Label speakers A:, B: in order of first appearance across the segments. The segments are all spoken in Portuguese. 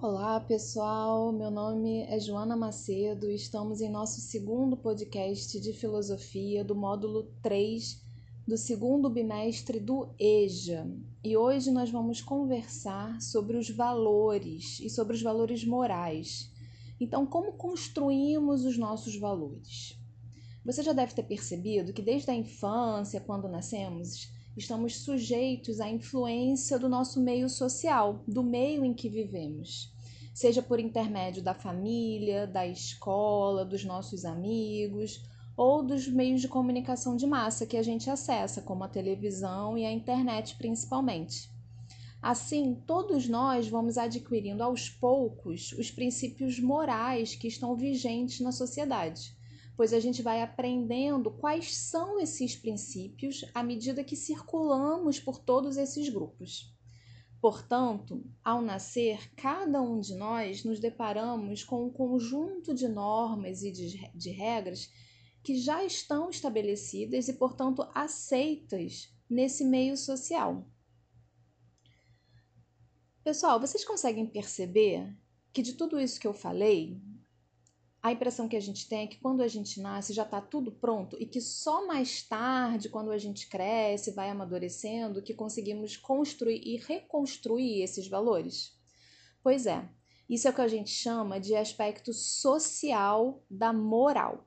A: Olá, pessoal. Meu nome é Joana Macedo estamos em nosso segundo podcast de filosofia do módulo 3 do segundo bimestre do EJA. E hoje nós vamos conversar sobre os valores e sobre os valores morais. Então, como construímos os nossos valores? Você já deve ter percebido que desde a infância, quando nascemos, estamos sujeitos à influência do nosso meio social, do meio em que vivemos, seja por intermédio da família, da escola, dos nossos amigos ou dos meios de comunicação de massa que a gente acessa, como a televisão e a internet principalmente. Assim, todos nós vamos adquirindo aos poucos os princípios morais que estão vigentes na sociedade pois a gente vai aprendendo quais são esses princípios à medida que circulamos por todos esses grupos. Portanto, ao nascer, cada um de nós nos deparamos com um conjunto de normas e de, regras que já estão estabelecidas e, portanto, aceitas nesse meio social. Pessoal, vocês conseguem perceber que de tudo isso que eu falei, a impressão que a gente tem é que quando a gente nasce já está tudo pronto e que só mais tarde, quando a gente cresce, vai amadurecendo, que conseguimos construir e reconstruir esses valores? Pois é, isso é o que a gente chama de aspecto social da moral.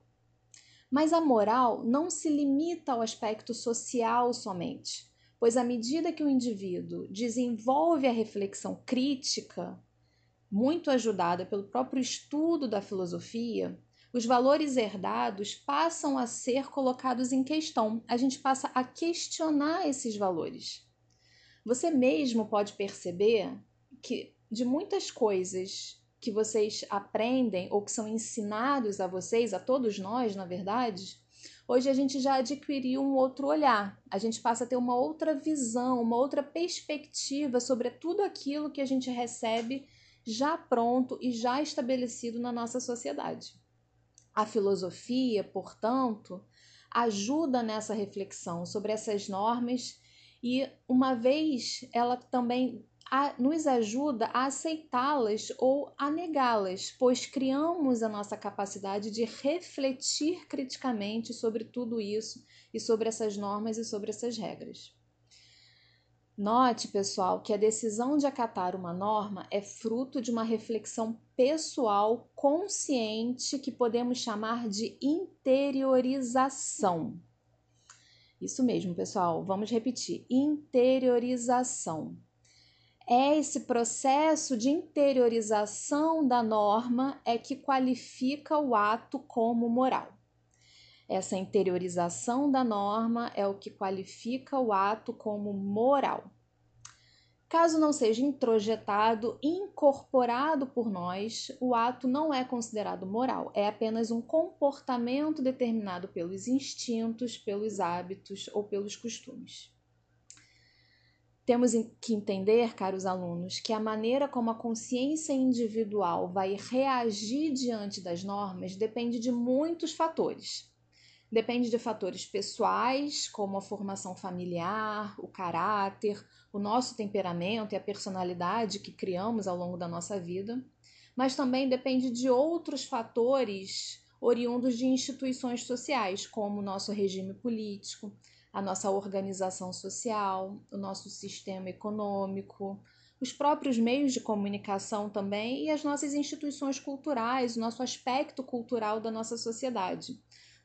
A: Mas a moral não se limita ao aspecto social somente, pois à medida que o indivíduo desenvolve a reflexão crítica, muito ajudada pelo próprio estudo da filosofia, os valores herdados passam a ser colocados em questão. A gente passa a questionar esses valores. Você mesmo pode perceber que de muitas coisas que vocês aprendem ou que são ensinados a vocês, a todos nós, na verdade, hoje a gente já adquiriu um outro olhar. A gente passa a ter uma outra visão, uma outra perspectiva sobre tudo aquilo que a gente recebe já pronto e já estabelecido na nossa sociedade. A filosofia, portanto, ajuda nessa reflexão sobre essas normas e, uma vez, ela também nos ajuda a aceitá-las ou a negá-las, pois criamos a nossa capacidade de refletir criticamente sobre tudo isso e sobre essas normas e sobre essas regras. Note, pessoal, que a decisão de acatar uma norma é fruto de uma reflexão pessoal consciente que podemos chamar de interiorização. Isso mesmo, pessoal, vamos repetir: interiorização. É esse processo de interiorização da norma é que qualifica o ato como moral. Essa interiorização da norma é o que qualifica o ato como moral. Caso não seja introjetado, incorporado por nós, o ato não é considerado moral, é apenas um comportamento determinado pelos instintos, pelos hábitos ou pelos costumes. Temos que entender, caros alunos, que a maneira como a consciência individual vai reagir diante das normas depende de muitos fatores. Depende de fatores pessoais, como a formação familiar, o caráter, o nosso temperamento e a personalidade que criamos ao longo da nossa vida, mas também depende de outros fatores oriundos de instituições sociais, como o nosso regime político, a nossa organização social, o nosso sistema econômico, os próprios meios de comunicação também e as nossas instituições culturais, o nosso aspecto cultural da nossa sociedade.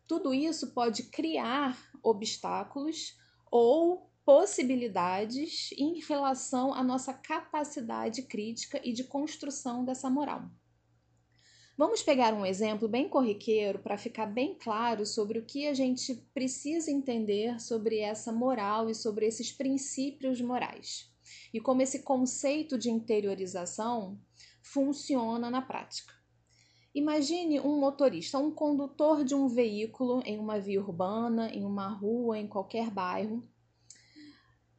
A: Tudo isso pode criar obstáculos ou possibilidades em relação à nossa capacidade crítica e de construção dessa moral. Vamos pegar um exemplo bem corriqueiro para ficar bem claro sobre o que a gente precisa entender sobre essa moral e sobre esses princípios morais e como esse conceito de interiorização funciona na prática. Imagine um motorista, um condutor de um veículo em uma via urbana, em uma rua, em qualquer bairro,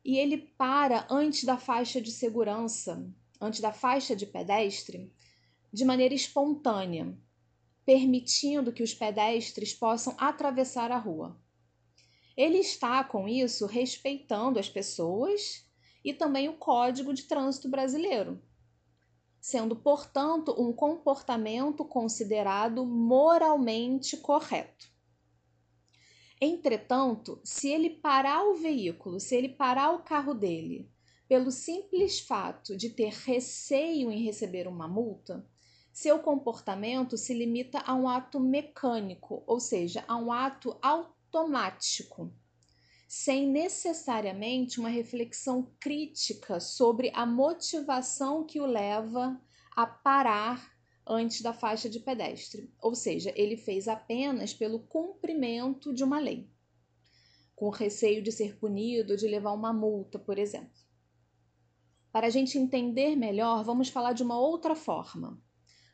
A: e ele para antes da faixa de segurança, antes da faixa de pedestre, de maneira espontânea, permitindo que os pedestres possam atravessar a rua. Ele está, com isso, respeitando as pessoas e também o Código de Trânsito Brasileiro. Sendo, portanto, um comportamento considerado moralmente correto. Entretanto, se ele parar o veículo, se ele parar o carro dele, pelo simples fato de ter receio em receber uma multa, seu comportamento se limita a um ato mecânico, ou seja, a um ato automático, sem necessariamente uma reflexão crítica sobre a motivação que o leva a parar antes da faixa de pedestre, ou seja, ele fez apenas pelo cumprimento de uma lei, com receio de ser punido, de levar uma multa, por exemplo. Para a gente entender melhor, vamos falar de uma outra forma.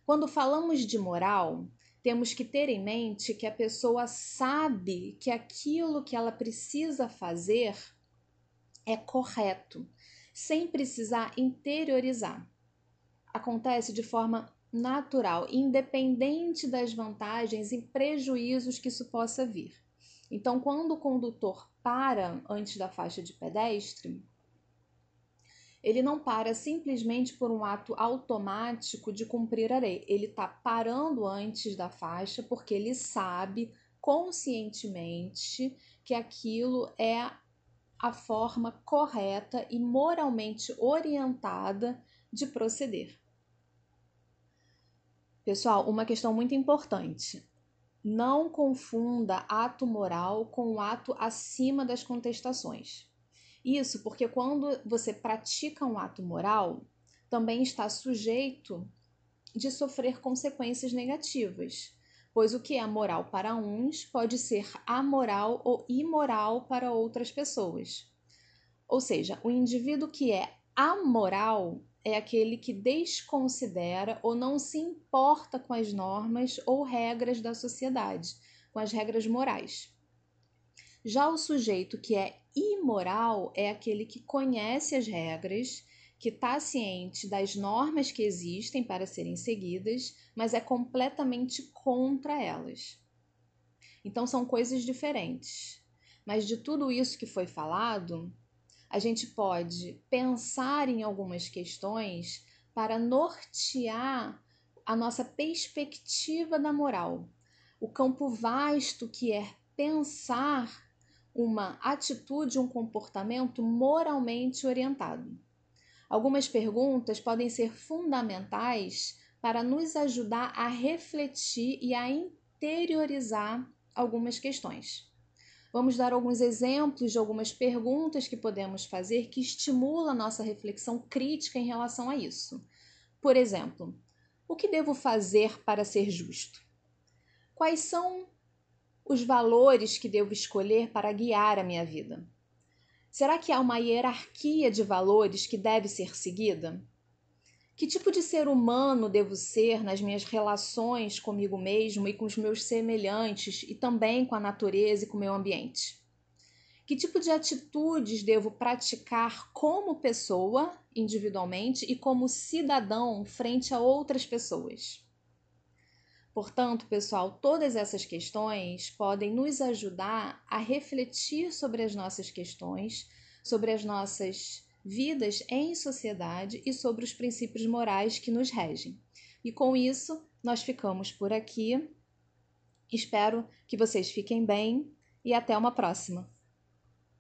A: Quando falamos de moral, temos que ter em mente que a pessoa sabe que aquilo que ela precisa fazer é correto, sem precisar interiorizar. Acontece de forma natural, independente das vantagens e prejuízos que isso possa vir. Então, quando o condutor para antes da faixa de pedestre, ele não para simplesmente por um ato automático de cumprir a lei. Ele está parando antes da faixa porque ele sabe conscientemente que aquilo é a forma correta e moralmente orientada de proceder. Pessoal, uma questão muito importante. Não confunda ato moral com ato acima das contestações. Isso porque quando você pratica um ato moral, também está sujeito de sofrer consequências negativas, pois o que é moral para uns pode ser amoral ou imoral para outras pessoas. Ou seja, o indivíduo que é amoral é aquele que desconsidera ou não se importa com as normas ou regras da sociedade, com as regras morais. Já o sujeito que é imoral é aquele que conhece as regras, que está ciente das normas que existem para serem seguidas, mas é completamente contra elas. Então são coisas diferentes. Mas de tudo isso que foi falado, a gente pode pensar em algumas questões para nortear a nossa perspectiva da moral, o campo vasto que é pensar uma atitude, um comportamento moralmente orientado. Algumas perguntas podem ser fundamentais para nos ajudar a refletir e a interiorizar algumas questões. Vamos dar alguns exemplos de algumas perguntas que podemos fazer que estimulam a nossa reflexão crítica em relação a isso. Por exemplo, o que devo fazer para ser justo? Quais são os valores que devo escolher para guiar a minha vida? Será que há uma hierarquia de valores que deve ser seguida? Que tipo de ser humano devo ser nas minhas relações comigo mesmo e com os meus semelhantes e também com a natureza e com o meio ambiente? Que tipo de atitudes devo praticar como pessoa, individualmente, e como cidadão frente a outras pessoas? Portanto, pessoal, todas essas questões podem nos ajudar a refletir sobre as nossas questões, sobre as nossas vidas em sociedade e sobre os princípios morais que nos regem. E com isso, nós ficamos por aqui. Espero que vocês fiquem bem e até uma próxima.